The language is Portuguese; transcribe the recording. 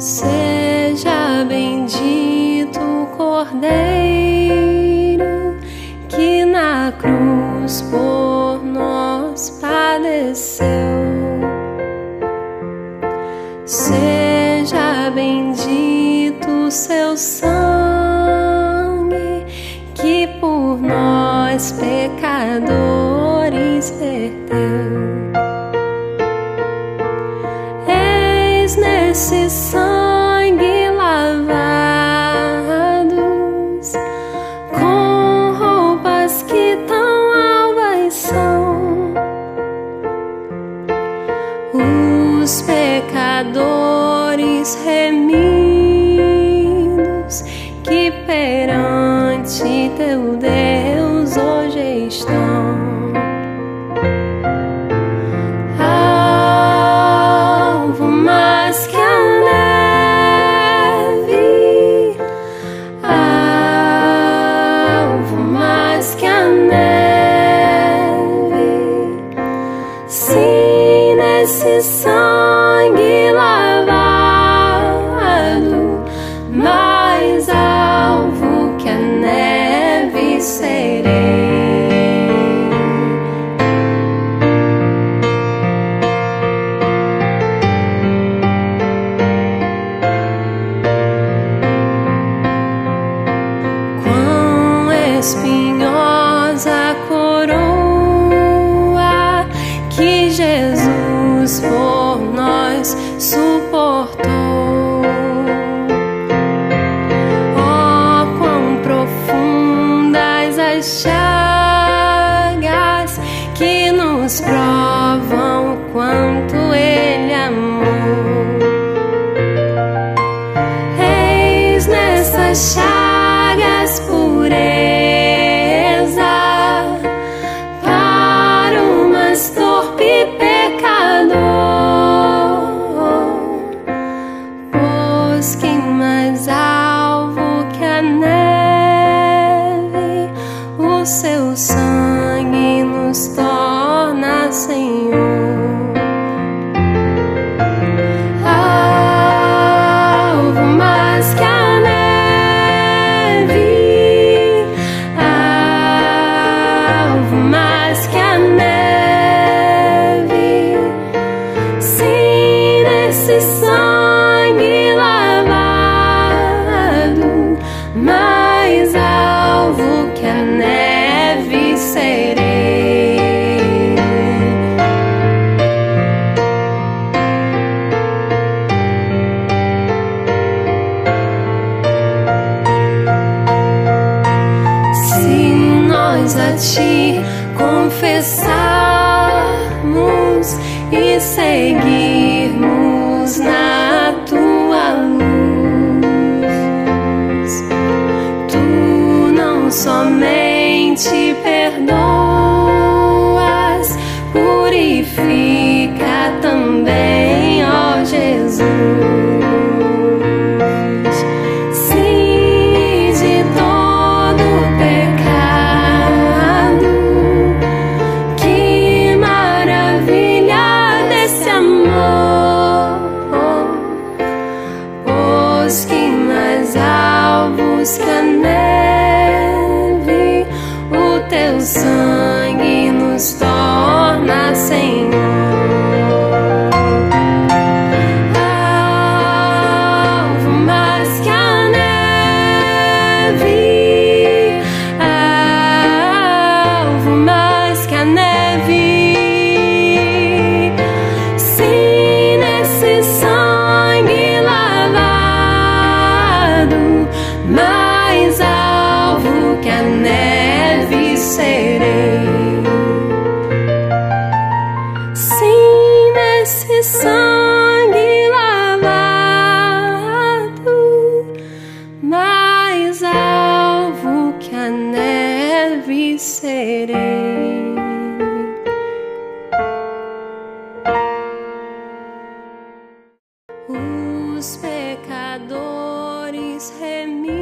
Seja bendito o Cordeiro que na cruz por nós padeceu. Seja bendito o seu sangue que por nós pecadores perdeu. Eis nesse sangue pecadores remidos que perante teu Deus hoje estão. Espinhosa coroa que Jesus por nós suportou. Oh, quão profundas as chagas que nos provam o quanto Ele amou. Eis nessas chagas pureza Sangue lavado, mais alvo que a neve serei. Se nós a ti confessarmos e seguirmos o serei. Os pecadores remidos